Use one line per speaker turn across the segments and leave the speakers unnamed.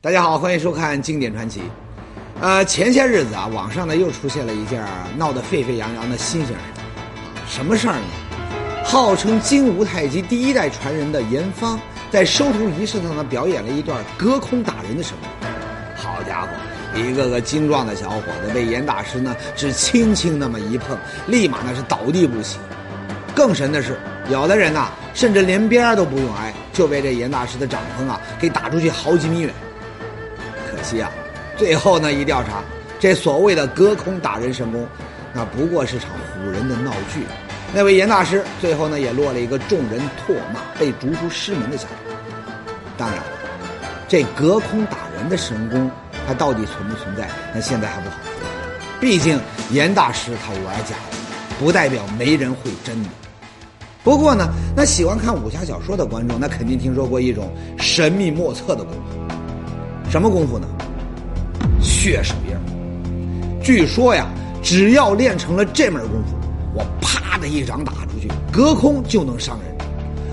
大家好，欢迎收看经典传奇。呃，前些日子啊，网上呢又出现了一件闹得沸沸扬扬的新鲜事什么事儿呢？号称金吾太极第一代传人的严方，在收徒仪式上呢表演了一段隔空打人的手功。好家伙，一个个精壮的小伙子被严大师呢只轻轻那么一碰，立马那是倒地不起。更神的是，有的人呐，甚至连边都不用挨，就被这严大师的掌风啊给打出去好几米远。可惜啊，最后呢一调查，这所谓的隔空打人神功，那不过是场唬人的闹剧。那位严大师最后呢也落了一个众人唾骂、被逐出师门的下场。当然，这隔空打人的神功，它到底存不存在，那现在还不好说。毕竟严大师他玩假的，不代表没人会真的。不过呢，那喜欢看武侠小说的观众，那肯定听说过一种神秘莫测的功夫。什么功夫呢？血手印据说呀，只要练成了这门功夫，我啪的一掌打出去，隔空就能伤人。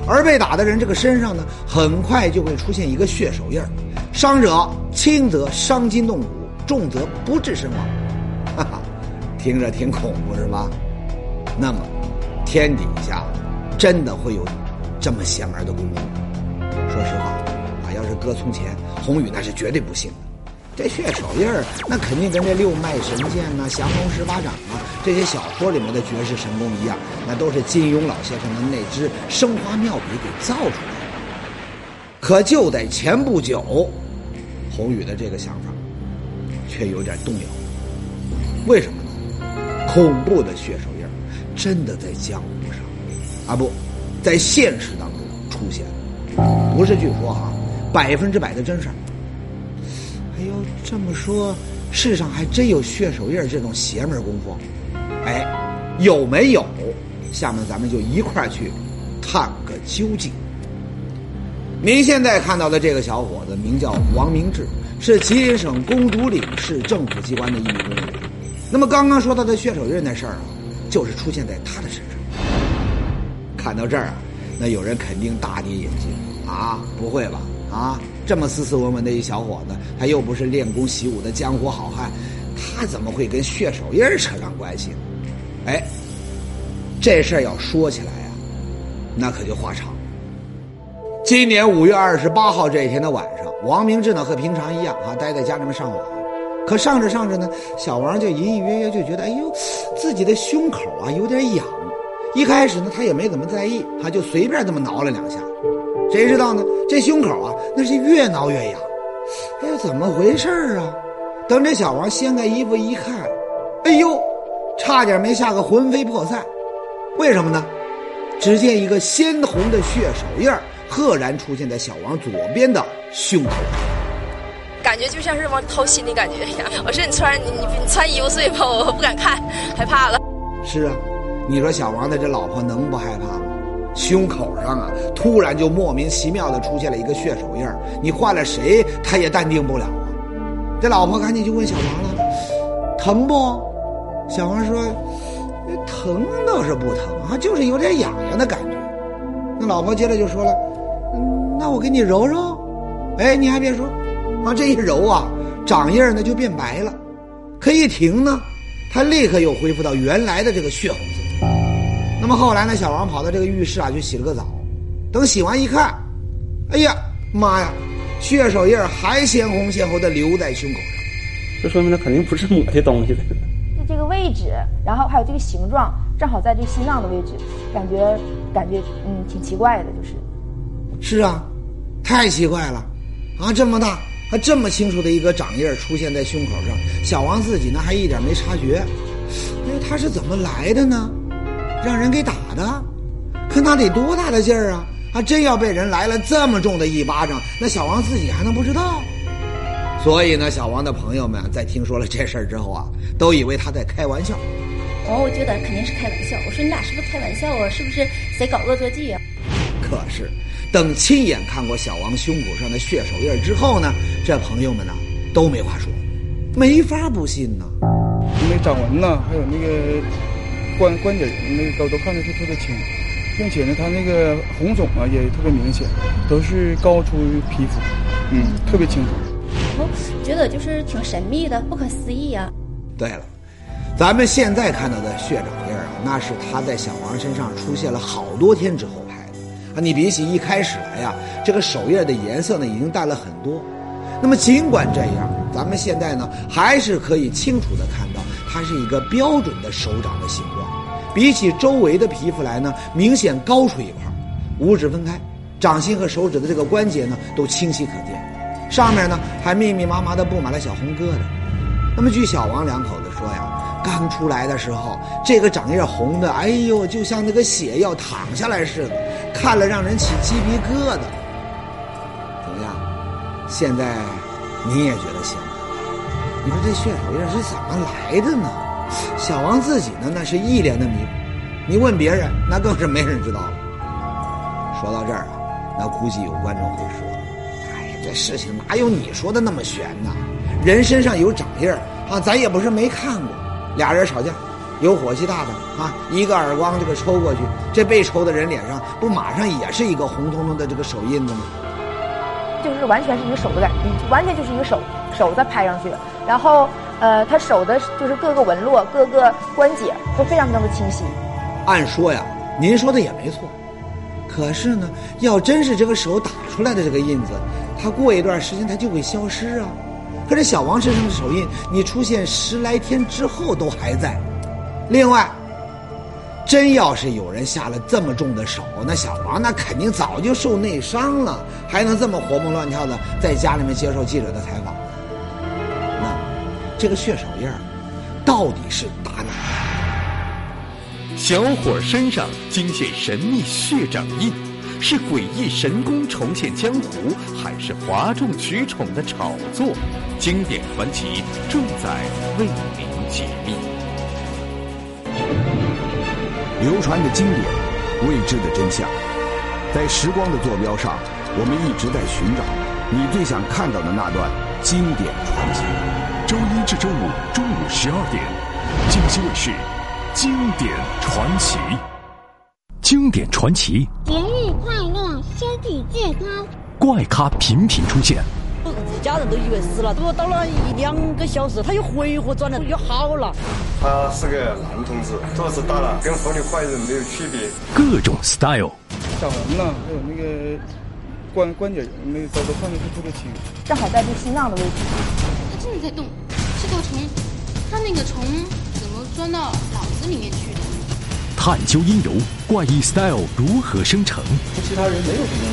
而被打的人这个身上呢，很快就会出现一个血手印儿伤者轻则伤筋动骨，重则不治身亡。哈哈，听着挺恐怖是吧？那么，天底下真的会有这么邪门的功夫？说实话。啊要是搁从前，宏宇那是绝对不信。这血手印儿，那肯定跟这六脉神剑呐、降龙十八掌啊这些小说里面的绝世神功一样，那都是金庸老先生的那支生花妙笔给造出来的。可就在前不久，宏宇的这个想法却有点动摇。为什么呢？恐怖的血手印儿真的在江湖上啊不，在现实当中出现了，不是据说哈。百分之百的真事儿。这么说，世上还真有血手印这种邪门功夫？哎，有没有？下面咱们就一块去探个究竟。您现在看到的这个小伙子名叫王明志，是吉林省公主岭市政府机关的一名公务员。那么刚刚说到的血手印那事儿啊，就是出现在他的身上。看到这儿啊，那有人肯定大跌眼镜啊！不会吧？啊，这么斯斯文文的一小伙子，他又不是练功习武的江湖好汉，他怎么会跟血手印扯上关系？哎，这事儿要说起来呀，那可就话长。今年五月二十八号这一天的晚上，王明志呢和平常一样啊，待在家里面上网。可上着上着呢，小王就隐隐约约就觉得，哎呦，自己的胸口啊有点痒。一开始呢，他也没怎么在意，他就随便这么挠了两下。谁知道呢？这胸口啊，那是越挠越痒。哎，怎么回事啊？等这小王掀开衣服一看，哎呦，差点没吓个魂飞魄散。为什么呢？只见一个鲜红的血手印赫然出现在小王左边的胸口，
感觉就像是往掏心的感觉一样。我说你穿你你你穿衣服睡吧，我不敢看，害怕了。
是啊，你说小王的这老婆能不害怕吗？胸口上啊，突然就莫名其妙的出现了一个血手印你换了谁，他也淡定不了啊。这老婆赶紧就问小王了：“疼不？”小王说：“疼倒是不疼啊，就是有点痒痒的感觉。”那老婆接着就说了：“嗯，那我给你揉揉。”哎，你还别说，啊，这一揉啊，掌印呢就变白了。可一停呢，他立刻又恢复到原来的这个血红色。那么后来呢？小王跑到这个浴室啊，就洗了个澡。等洗完一看，哎呀妈呀，血手印还鲜红鲜红的留在胸口上。
这说明他肯定不是抹的东西的。
就这个位置，然后还有这个形状，正好在这心脏的位置，感觉感觉嗯挺奇怪的，就是。
是啊，太奇怪了，啊这么大还这么清楚的一个掌印出现在胸口上，小王自己呢还一点没察觉。哎，他是怎么来的呢？让人给打的，可那得多大的劲儿啊！还真要被人来了这么重的一巴掌，那小王自己还能不知道？所以呢，小王的朋友们在听说了这事儿之后啊，都以为他在开玩笑。
哦，我觉得肯定是开玩笑。我说你俩是不是开玩笑啊？是不是谁搞恶作剧啊？
可是，等亲眼看过小王胸口上的血手印之后呢，这朋友们呢都没话说，没法不信呢。
那掌纹呢，还有那个关关节那个都都看得特特别清，并且呢，它那个红肿啊也特别明显，都是高出皮肤，嗯，特别清楚。
我觉得就是挺神秘的，不可思议呀、
对了，咱们现在看到的血掌印啊，那是他在小王身上出现了好多天之后拍的啊。你比起一开始来呀，这个手印的颜色呢已经淡了很多。那么尽管这样，咱们现在呢还是可以清楚的看到，它是一个标准的手掌的形状，比起周围的皮肤来呢，明显高出一块，五指分开，掌心和手指的这个关节呢都清晰可见，上面呢还密密麻麻的布满了小红疙瘩。那么据小王两口子说呀，刚出来的时候，这个掌印红的，哎呦，就像那个血要淌下来似的，看了让人起鸡皮疙瘩。怎么样？现在你也觉得行了？你说这血手印是怎么来的呢？小王自己呢，那是一脸的迷糊。你问别人，那更是没人知道了。说到这儿啊，那估计有观众会说：“哎呀，这事情哪有你说的那么悬呢？人身上有掌印儿啊，咱也不是没看过。俩人吵架，有火气大的啊，一个耳光这个抽过去，这被抽的人脸上不马上也是一个红彤彤的这个手印子吗？
就是完全是一个手的感觉，完全就是一个手手在拍上去，然后呃，他手的就是各个纹络、各个关节都非常非常的清晰。
按说呀，您说的也没错。可是呢，要真是这个手打出来的这个印子，它过一段时间它就会消失啊。可是小王身上的手印，你出现十来天之后都还在。另外，真要是有人下了这么重的手，那小王那肯定早就受内伤了，还能这么活蹦乱跳的在家里面接受记者的采访？那这个血手印儿到底是打哪儿？
小伙身上惊现神秘血掌印，是诡异神功重现江湖，还是哗众取宠的炒作？经典传奇正在为您解密。
流传的经典，未知的真相，在时光的坐标上，我们一直在寻找你最想看到的那段经典传奇。
周一至周五中午十二点，江西卫视《经典传奇》。经典传奇，
节日快乐，身体健康。
怪咖频频出现，
家人都以为死了，结果到了一两个小时，他又回活转了，又好了。
他是个男同志，肚子大了跟河里坏人没有区别。
各种 style，
小红呢，还有那个关关节那个都都看得特别清。
正好在这心脏的位置。
他真的在动，是条虫，它那个虫怎么钻到脑子里面去的？
探究因由，怪异 style 如何生成？
其他人没有什么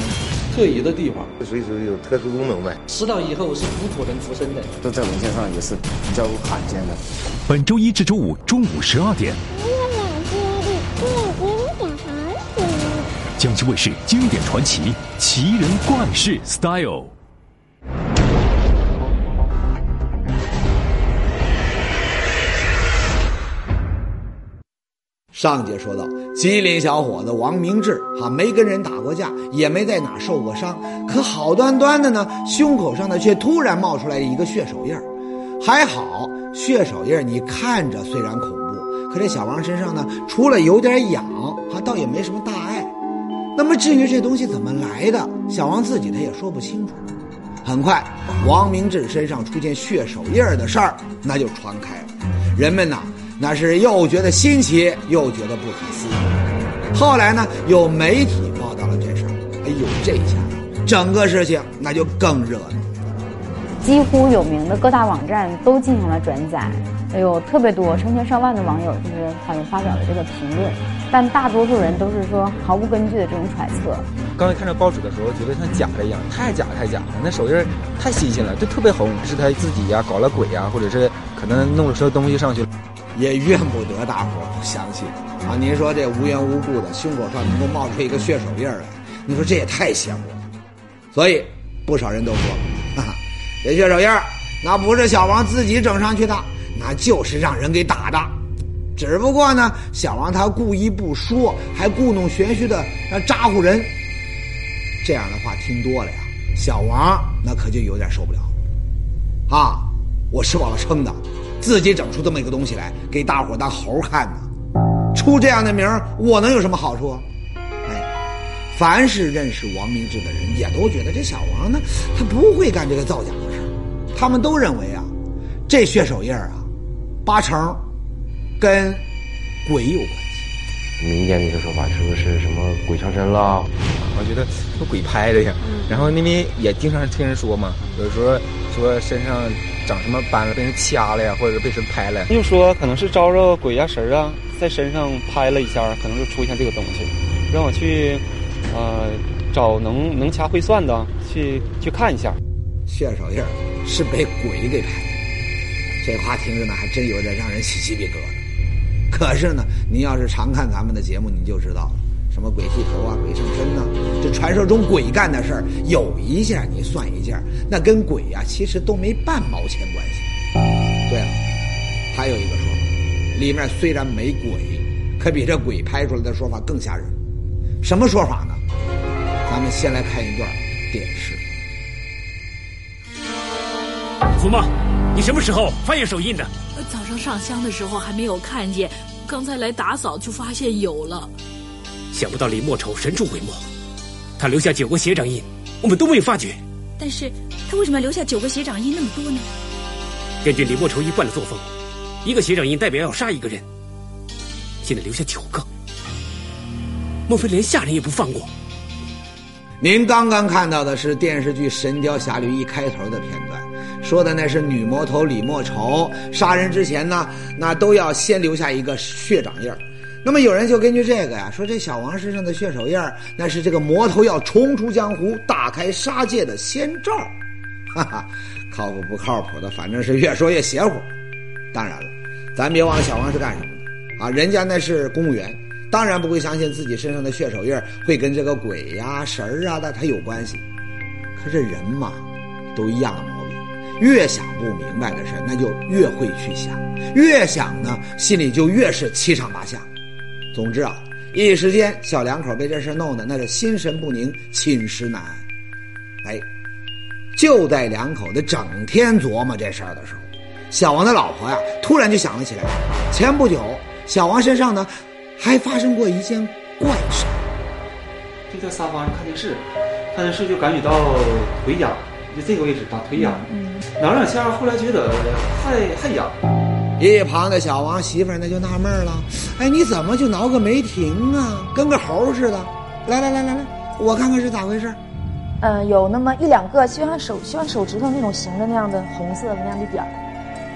特异的地方，
所以说有特殊功能呗。
死了以后是不可能复生的，
都在文献上也是比较罕见的。
本周一至周五中午十二点，江西卫视《经典传奇》奇人怪事 style。
上节说到，吉林小伙子王明志哈没跟人打过架，也没在哪受过伤，可好端端的呢，胸口上呢却突然冒出来一个血手印儿还好，血手印儿你看着虽然恐怖，可这小王身上呢，除了有点痒，哈倒也没什么大碍。那么至于这东西怎么来的，小王自己他也说不清楚。很快，王明志身上出现血手印儿的事儿那就传开了，人们呐。那是又觉得新奇，又觉得不可思议。后来呢，有媒体报道了这事儿，哎呦，这下整个事情那就更热闹。
几乎有名的各大网站都进行了转载，有特别多成千上万的网友就是他们发表了这个评论，但大多数人都是说毫无根据的这种揣测。
刚才看到报纸的时候，觉得像假的一样，太假太假了，那手印太新鲜了，就特别红，是他自己呀搞了鬼呀，或者是可能弄了什么东西上去了。
也怨不得大伙不相信啊！您说这无缘无故的胸口上能够冒出一个血手印来，你说这也太邪乎了。所以不少人都说，哈哈，这血手印那不是小王自己整上去的，那就是让人给打的。只不过呢，小王他故意不说，还故弄玄虚的让咋呼人，这样的话听多了呀，小王那可就有点受不了了。啊，我吃饱了撑的，自己整出这么一个东西来给大伙当猴看呢，出这样的名我能有什么好处？哎，凡是认识王明志的人，也都觉得这小王呢，他不会干这个造假的事儿。他们都认为啊，这血手印啊，八成跟鬼有关系。
民间的一个说法是不是什么鬼上身了？
我觉得有鬼拍的呀。然后那边也经常听人说嘛，有时候说身上长什么斑了，被人掐了呀，或者是被谁拍了。
又说可能是招着鬼呀神啊，在身上拍了一下，可能就出现这个东西，让我去，呃，找能能掐会算的去去看一下。
血手印是被鬼给拍的，这话听着呢，还真有点让人起鸡皮疙瘩。可是呢，您要是常看咱们的节目，您就知道了，什么鬼剃头啊、鬼上身呐、这传说中鬼干的事儿，有一件你算一件，那跟鬼呀、其实都没半毛钱关系。对了，还有一个说法，里面虽然没鬼，可比这鬼拍出来的说法更吓人。什么说法呢？咱们先来看一段电视。
祖妈，你什么时候发现手印的？
早上上香的时候还没有看见，刚才来打扫就发现有了。
想不到李莫愁神出鬼没，他留下九个血掌印，我们都没有发觉。
但是他为什么要留下九个血掌印那么多呢？
根据李莫愁一贯的作风，一个血掌印代表要杀一个人，现在留下九个，莫非连下人也不放过？
您刚刚看到的是电视剧《神雕侠侣》一开头的片段，说的那是女魔头李莫愁杀人之前呢，那都要先留下一个血掌印儿。那么有人就根据这个呀，说这小王身上的血手印，那是这个魔头要重出江湖、打开杀戒的先兆。哈哈，靠谱不靠谱的，反正是越说越邪乎。当然了，咱别忘了小王是干什么的啊？人家那是公务员。当然不会相信自己身上的血手印会跟这个鬼呀、神儿啊的他有关系。可这人嘛，都一样的毛病，越想不明白的事那就越会去想，越想呢，心里就越是七上八下。总之啊，一时间小两口被这事弄得那是心神不宁，寝食难安。哎，就在两口子整天琢磨这事儿的时候，小王的老婆呀，突然就想了起来，前不久小王身上呢。还发生过一件怪事。
就在沙发上看电视，看电视就感觉到腿痒，就这个位置打腿痒，挠两下，后来觉得还还痒。
一旁的小王媳妇儿那就纳闷了：“哎，你怎么就挠个没停啊？跟个猴似的！来来来来来，我看看是咋回事。”
嗯，有那么一两个，就像手就像手指头那种形的那样的红色的那样的点儿。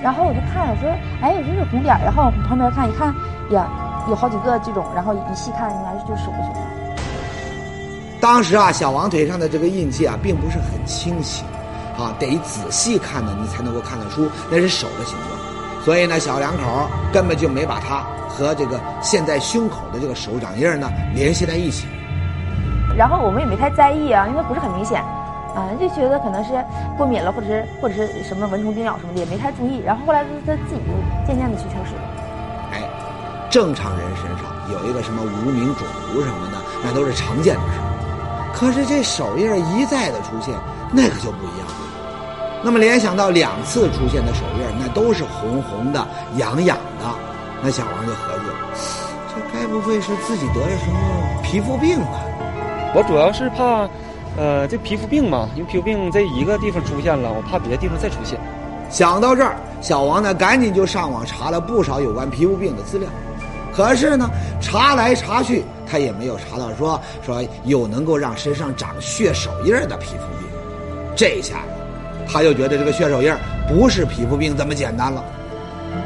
然后我就看，我说：“哎，我说这红点儿。”然后往旁边看一看，呀。有好几个这种，然后一细看，应该就是手的血印。
当时啊，小王腿上的这个印记啊，并不是很清晰，啊，得仔细看呢，你才能够看得出那是手的形状。所以呢，小两口根本就没把他和这个现在胸口的这个手掌印呢联系在一起。
然后我们也没太在意啊，因为不是很明显，啊，就觉得可能是过敏了，或者是或者是什么蚊虫叮咬什么的，也没太注意。然后后来他他自己就渐渐的去消失了。
哎。正常人身上有一个什么无名肿瘤什么的，那都是常见的事可是这手印一再的出现，那可就不一样了。那么联想到两次出现的手印，那都是红红的、痒痒的，那小王就合计了，这该不会是自己得了什么皮肤病吧？
我主要是怕，呃，这皮肤病嘛，因为皮肤病在一个地方出现了，我怕别的地方再出现。
想到这儿，小王呢赶紧就上网查了不少有关皮肤病的资料。可是呢，查来查去，他也没有查到说说有能够让身上长血手印的皮肤病。这下呀，他就觉得这个血手印不是皮肤病这么简单了。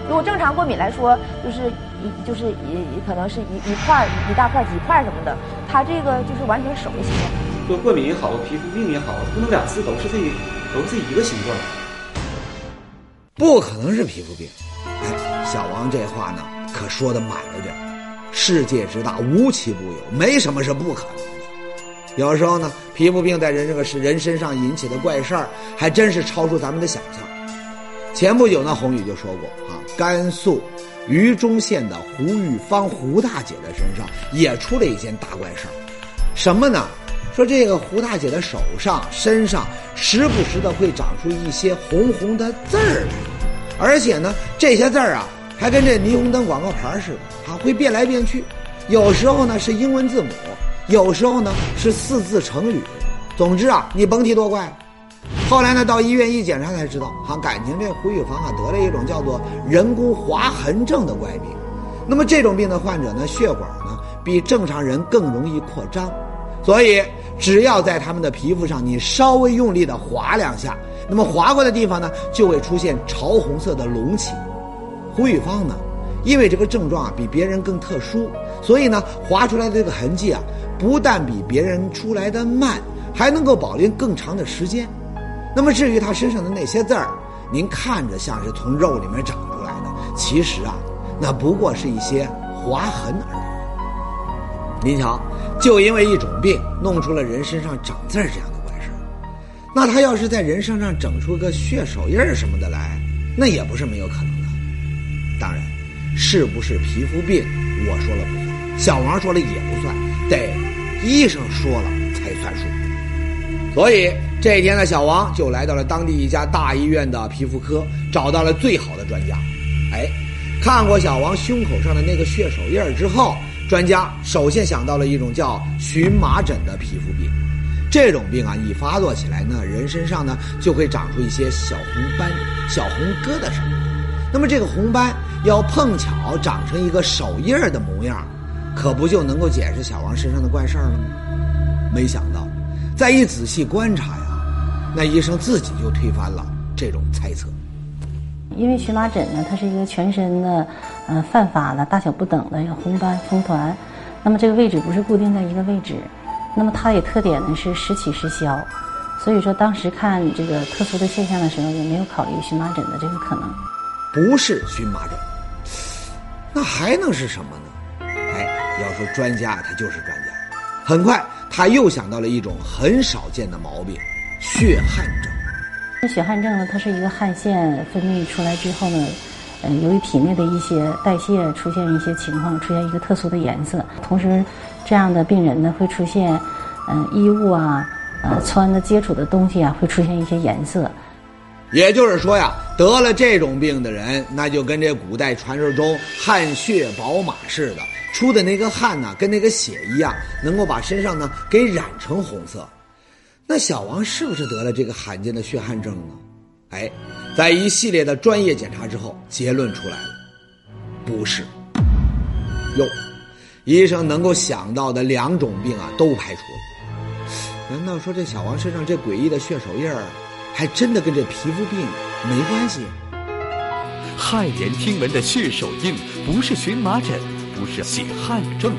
如果正常过敏来说，就是一就是一可能是一一块一大块几块什么的，他这个就是完全手的形状。
说过敏也好，皮肤病也好，不能两次都是这都是一个形状。
不可能是皮肤病。哎，小王这话呢？可说的满了点世界之大，无奇不有，没什么是不可能的。有时候呢，皮肤病在人这个是人身上引起的怪事儿，还真是超出咱们的想象。前不久呢，宏宇就说过啊，甘肃榆中县的胡玉芳胡大姐的身上也出了一件大怪事儿，什么呢？说这个胡大姐的手上、身上时不时的会长出一些红红的字儿，而且呢，这些字儿啊，还跟这霓虹灯广告牌似的，啊，会变来变去。有时候呢是英文字母，有时候呢是四字成语。总之啊，你甭提多怪。后来呢，到医院一检查才知道，哈，感情这胡玉芳啊得了一种叫做人工划痕症的怪病。那么这种病的患者呢，血管呢比正常人更容易扩张，所以只要在他们的皮肤上你稍微用力的划两下，那么划过的地方呢就会出现潮红色的隆起。胡玉芳呢，因为这个症状啊比别人更特殊，所以呢划出来的这个痕迹啊，不但比别人出来的慢，还能够保留更长的时间。那么至于他身上的那些字儿，您看着像是从肉里面长出来的，其实啊，那不过是一些划痕而已。您瞧，就因为一种病，弄出了人身上长字儿这样的怪事儿。那他要是在人身上整出个血手印儿什么的来，那也不是没有可能的。当然，是不是皮肤病，我说了不算，小王说了也不算，得医生说了才算数。所以这一天呢，小王就来到了当地一家大医院的皮肤科，找到了最好的专家。哎，看过小王胸口上的那个血手印儿之后，专家首先想到了一种叫荨麻疹的皮肤病。这种病啊，一发作起来呢，人身上呢就会长出一些小红斑、小红疙瘩什么的。那么这个红斑要碰巧长成一个手印儿的模样，可不就能够解释小王身上的怪事儿了吗？没想到。再一仔细观察呀，那医生自己就推翻了这种猜测。
因为荨麻疹呢，它是一个全身的，呃，泛发的、大小不等的一个红斑风团，那么这个位置不是固定在一个位置，那么它也特点呢是时起时消，所以说当时看这个特殊的现象的时候，也没有考虑荨麻疹的这个可能。
不是荨麻疹，那还能是什么呢？哎，要说专家，他就是专家。很快。他又想到了一种很少见的毛病——血汗症。
那血汗症呢？它是一个汗腺分泌出来之后呢，呃，由于体内的一些代谢出现一些情况，出现一个特殊的颜色。同时，这样的病人呢，会出现，嗯，衣物啊，呃，穿的接触的东西啊，会出现一些颜色。
也就是说呀，得了这种病的人，那就跟这古代传说中汗血宝马似的。出的那个汗呢，跟那个血一样，能够把身上呢给染成红色。那小王是不是得了这个罕见的血汗症呢？哎，在一系列的专业检查之后，结论出来了，不是。哟，医生能够想到的两种病啊，都排除了。难道说这小王身上这诡异的血手印儿，还真的跟这皮肤病没关系？
骇人听闻的血手印，不是荨麻疹。不是血汗症，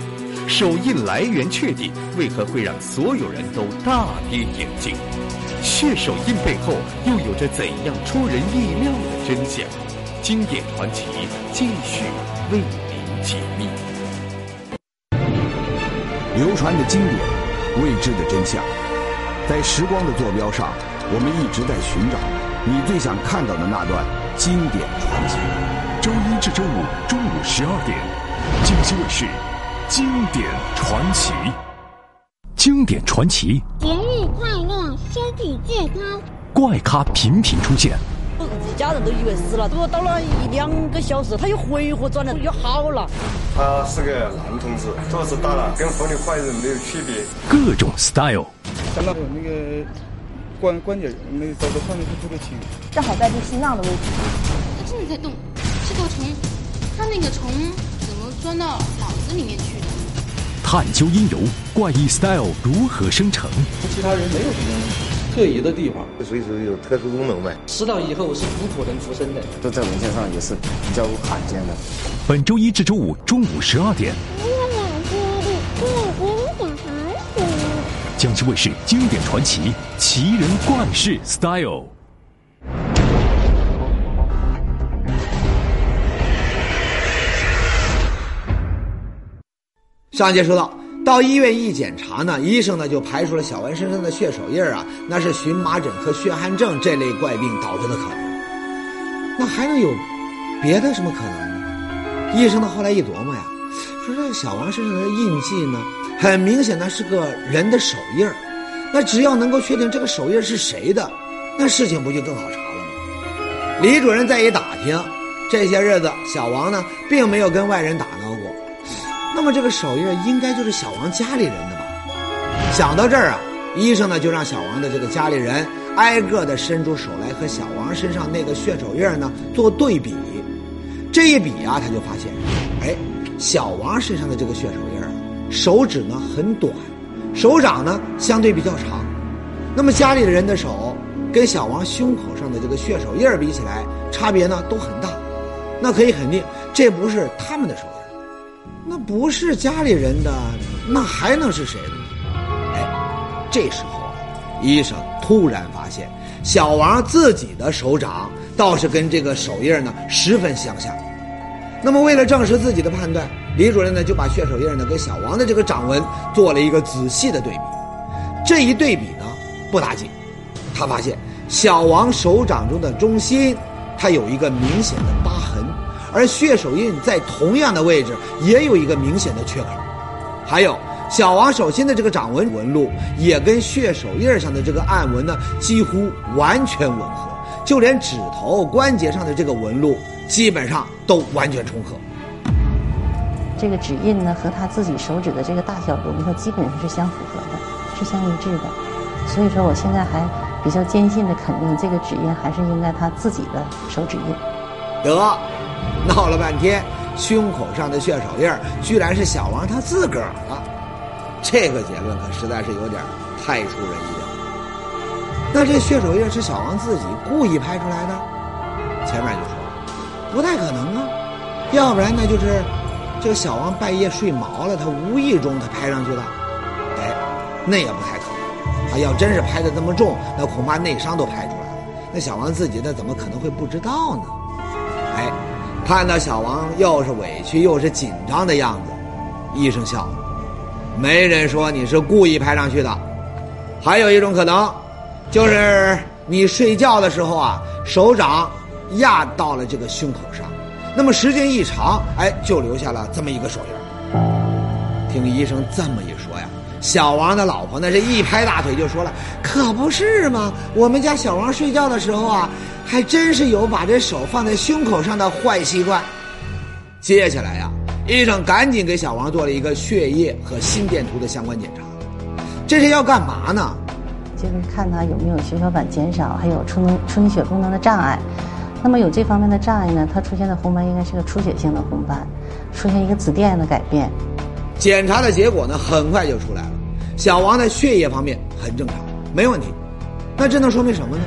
手印来源确定，为何会让所有人都大跌眼镜？血手印背后又有着怎样出人意料的真相？经典传奇继续为您解密。
流传的经典，未知的真相，在时光的坐标上，我们一直在寻找你最想看到的那段经典传奇。
周一至周五中午十二点。京西卫视《经典传奇》，经典传奇，
节日快乐，身体健康。
怪咖频频出现，
一家人都以为死了，结果到了一两个小时，他又回活转了，又好了。
他是个男同志，肚子大了，跟妇女怀孕没有区别。
各种 style，
看到有那个关关节那个都都看得特别清，
正好在这心脏的位置。
他真的在动，是条虫，他那个虫。钻到脑子里面去的。
探究因由，怪异 style 如何生成？
其他人没有什么特异的地方，
所以说有特殊功能呗。
死到以后是普通人出生的，
这在文献上也是比较罕见的。
本周一至周五中午十二点。江西卫视经典传奇奇人怪事 style。
上节说到，到医院一检查呢，医生呢就排除了小文身上的血手印啊，那是荨麻疹和血汗症这类怪病导致的可能。那还能有别的什么可能呢？医生呢后来一琢磨呀，说这个小王身上的印记呢，很明显呢是个人的手印。那只要能够确定这个手印是谁的，那事情不就更好查了吗？李主任再一打听，这些日子小王呢并没有跟外人打，那么这个手印应该就是小王家里人的吧？想到这儿啊，医生呢就让小王的这个家里人挨个的伸出手来和小王身上那个血手印呢做对比。这一比啊，他就发现，哎，小王身上的这个血手印啊，手指呢很短。手掌呢相对比较长，那么家里的人的手跟小王胸口上的这个血手印比起来，差别呢都很大。那可以肯定，这不是他们的手印，那不是家里人的，那还能是谁的呢？哎，这时候啊，医生突然发现，小王自己的手掌倒是跟这个手印呢十分相像。那么为了证实自己的判断。李主任呢，就把血手印呢跟小王的这个掌纹做了一个仔细的对比。这一对比呢，不打紧，他发现小王手掌中的中心，它有一个明显的疤痕，而血手印在同样的位置也有一个明显的缺口。还有小王手心的这个掌纹纹路，也跟血手印上的这个暗纹呢几乎完全吻合，就连指头关节上的这个纹路，基本上都完全重合。
这个指印呢，和他自己手指的这个大小轮廓基本上是相符合的，是相一致的。所以说，我现在还比较坚信的肯定，这个指印还是应该他自己的手指印。
得，闹了半天，胸口上的血手印居然是小王他自个儿的，这个结论可实在是有点太出人意料。那这血手印是小王自己故意拍出来的？前面就说了，不太可能啊，要不然那就是。这个小王半夜睡毛了，他无意中他拍上去的，哎，那也不太可能。啊要真是拍的这么重，那恐怕内伤都拍出来了。那小王自己那怎么可能会不知道呢？哎，看到小王又是委屈又是紧张的样子，医生笑了，没人说你是故意拍上去的。还有一种可能，就是你睡觉的时候啊，手掌压到了这个胸口上。那么时间一长，哎，就留下了这么一个手印。听医生这么一说呀，小王的老婆那是一拍大腿就说了：“可不是嘛，我们家小王睡觉的时候啊，还真是有把这手放在胸口上的坏习惯。”接下来呀，医生赶紧给小王做了一个血液和心电图的相关检查。这是要干嘛呢？
就是看他有没有血小板减少，还有出能出血功能的障碍。那么有这方面的障碍呢？它出现的红斑应该是个出血性的红斑，出现一个紫癜的改变。
检查的结果呢，很快就出来了。小王在血液方面很正常，没问题。那这能说明什么呢？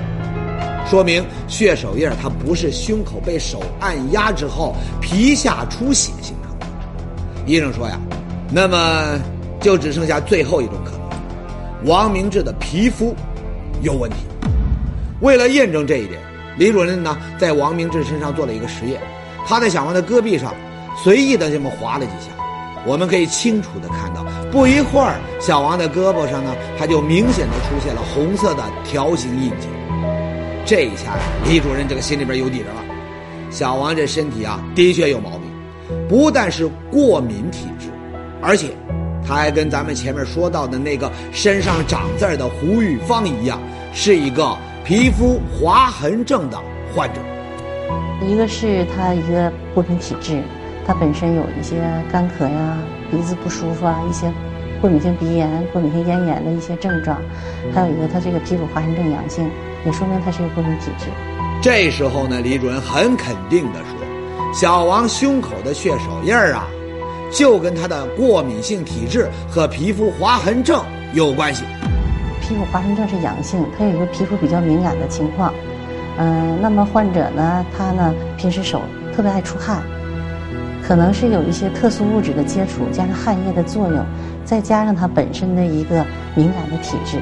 说明血手印它不是胸口被手按压之后皮下出血形成的。医生说呀，那么就只剩下最后一种可能：王明志的皮肤有问题。为了验证这一点。李主任呢，在王明志身上做了一个实验，他在小王的胳臂上随意的这么划了几下，我们可以清楚的看到，不一会儿，小王的胳膊上呢，他就明显的出现了红色的条形印记。这一下，李主任这个心里边有底了，小王这身体啊，的确有毛病，不但是过敏体质，而且他还跟咱们前面说到的那个身上长字儿的胡玉芳一样，是一个。皮肤划痕症的患者，
一个是他一个过敏体质，他本身有一些干咳呀、鼻子不舒服啊，一些过敏性鼻炎、过敏性咽炎的一些症状，还有一个他这个皮肤划痕症阳性，也说明他是一个过敏体质。
这时候呢，李主任很肯定地说，小王胸口的血手印儿啊，就跟他的过敏性体质和皮肤划痕症有关系。
皮肤划痕症是阳性，他有一个皮肤比较敏感的情况，嗯，那么患者呢，他呢平时手特别爱出汗，可能是有一些特殊物质的接触，加上汗液的作用，再加上他本身的一个敏感的体质，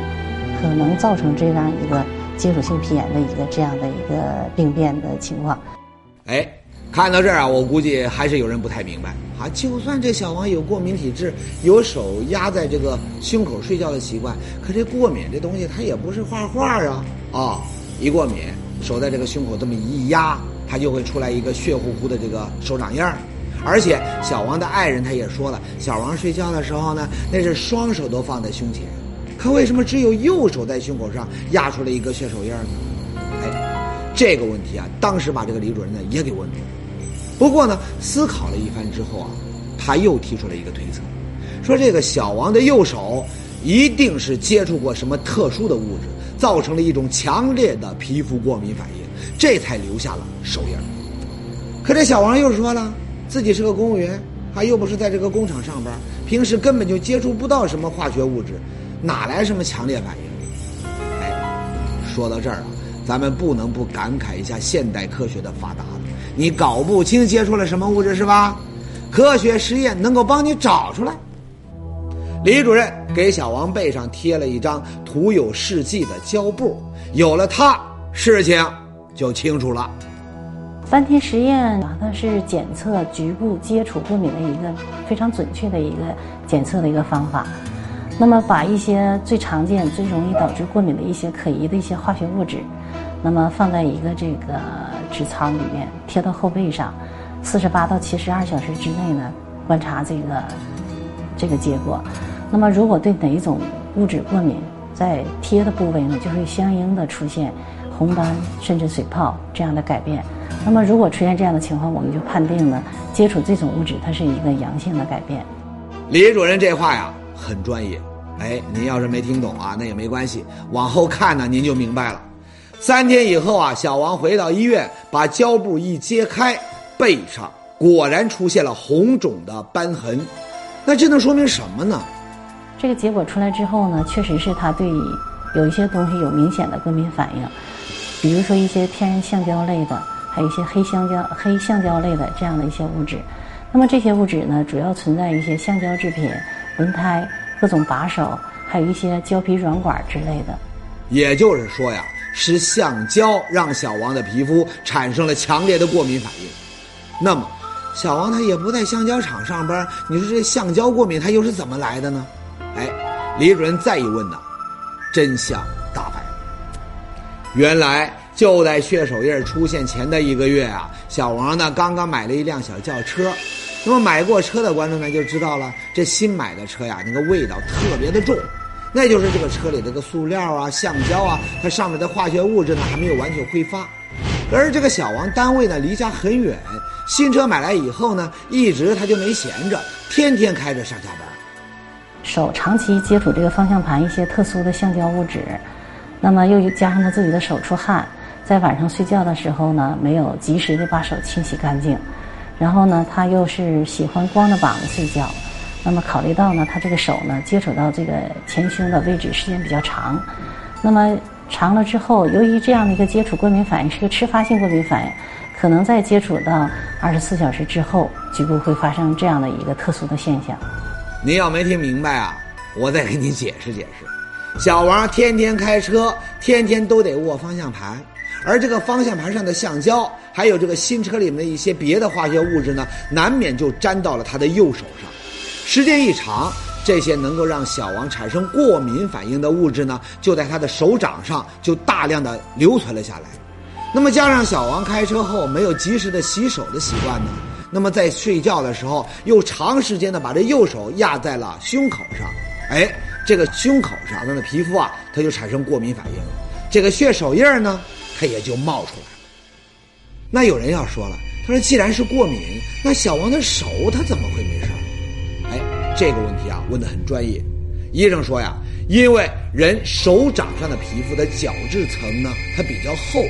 可能造成这样一个接触性皮炎的一个这样的一个病变的情况。
哎。看到这儿啊，我估计还是有人不太明白啊。就算这小王有过敏体质，有手压在这个胸口睡觉的习惯，可这过敏这东西它也不是画画啊啊！一过敏，手在这个胸口这么一压，它就会出来一个血乎乎的这个手掌印儿。而且小王的爱人他也说了，小王睡觉的时候呢，那是双手都放在胸前，可为什么只有右手在胸口上压出了一个血手印呢？哎，这个问题啊，当时把这个李主任呢也给问住了。不过呢，思考了一番之后啊，他又提出了一个推测，说这个小王的右手一定是接触过什么特殊的物质，造成了一种强烈的皮肤过敏反应，这才留下了手印。可这小王又说了，自己是个公务员，他又不是在这个工厂上班，平时根本就接触不到什么化学物质，哪来什么强烈反应？哎，说到这儿啊，咱们不能不感慨一下现代科学的发达。你搞不清接触了什么物质是吧？科学实验能够帮你找出来。李主任给小王背上贴了一张涂有试剂的胶布，有了它，事情就清楚了。
斑贴实验啊，它是检测局部接触过敏的一个非常准确的一个检测的一个方法。那么，把一些最常见、最容易导致过敏的一些可疑的一些化学物质，那么放在一个这个纸槽里面，贴到后背上，四十八到七十二小时之内呢，观察这个这个结果。那么，如果对哪一种物质过敏，在贴的部位呢，就会相应的出现红斑甚至水泡这样的改变。那么，如果出现这样的情况，我们就判定呢，接触这种物质它是一个阳性的改变。
李主任这话呀很专业，哎，您要是没听懂啊，那也没关系，往后看呢您就明白了。三天以后啊，小王回到医院，把胶布一揭开，背上果然出现了红肿的斑痕。那这能说明什么呢？
这个结果出来之后呢，确实是他对有一些东西有明显的过敏反应，比如说一些天然橡胶类的，还有一些黑橡胶、黑橡胶类的这样的一些物质。那么这些物质呢，主要存在一些橡胶制品、轮胎、各种把手，还有一些胶皮软管之类的。
也就是说呀，是橡胶让小王的皮肤产生了强烈的过敏反应。那么，小王他也不在橡胶厂上班，你说这橡胶过敏他又是怎么来的呢？哎，李主任再一问呐，真相。原来就在血手印出现前的一个月啊，小王呢刚刚买了一辆小轿车。那么买过车的观众呢就知道了，这新买的车呀，那个味道特别的重，那就是这个车里这个塑料啊、橡胶啊，它上面的化学物质呢还没有完全挥发。而这个小王单位呢离家很远，新车买来以后呢，一直他就没闲着，天天开着上下班。
手长期接触这个方向盘一些特殊的橡胶物质，那么又加上他自己的手出汗，在晚上睡觉的时候呢，没有及时的把手清洗干净，然后呢，他又是喜欢光着膀子睡觉，那么考虑到呢，他这个手呢接触到这个前胸的位置时间比较长，那么长了之后，由于这样的一个接触过敏反应是个迟发性过敏反应，可能在接触到二十四小时之后，局部会发生这样的一个特殊的现象。
您要没听明白啊，我再给您解释解释。小王天天开车，天天都得握方向盘，而这个方向盘上的橡胶，还有这个新车里面的一些别的化学物质呢，难免就粘到了他的右手上。时间一长，这些能够让小王产生过敏反应的物质呢，就在他的手掌上就大量的留存了下来。那么加上小王开车后没有及时的洗手的习惯呢？那么在睡觉的时候，又长时间的把这右手压在了胸口上，哎，这个胸口上的皮肤啊，它就产生过敏反应，这个血手印呢，它也就冒出来了。那有人要说了，他说既然是过敏，那小王的手他怎么会没事哎，这个问题啊问得很专业。医生说呀，因为人手掌上的皮肤的角质层呢，它比较厚，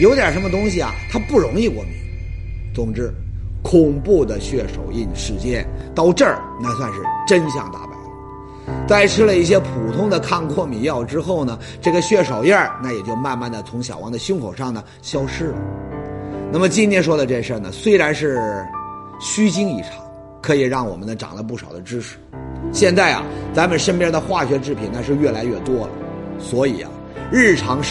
有点什么东西啊，它不容易过敏。总之。恐怖的血手印事件到这儿，那算是真相大白。在吃了一些普通的抗过敏药之后呢，这个血手印儿那也就慢慢的从小王的胸口上呢消失了。那么今天说的这事儿呢，虽然是虚惊一场，可以让我们呢长了不少的知识。现在啊，咱们身边的化学制品那是越来越多了，所以啊，日常。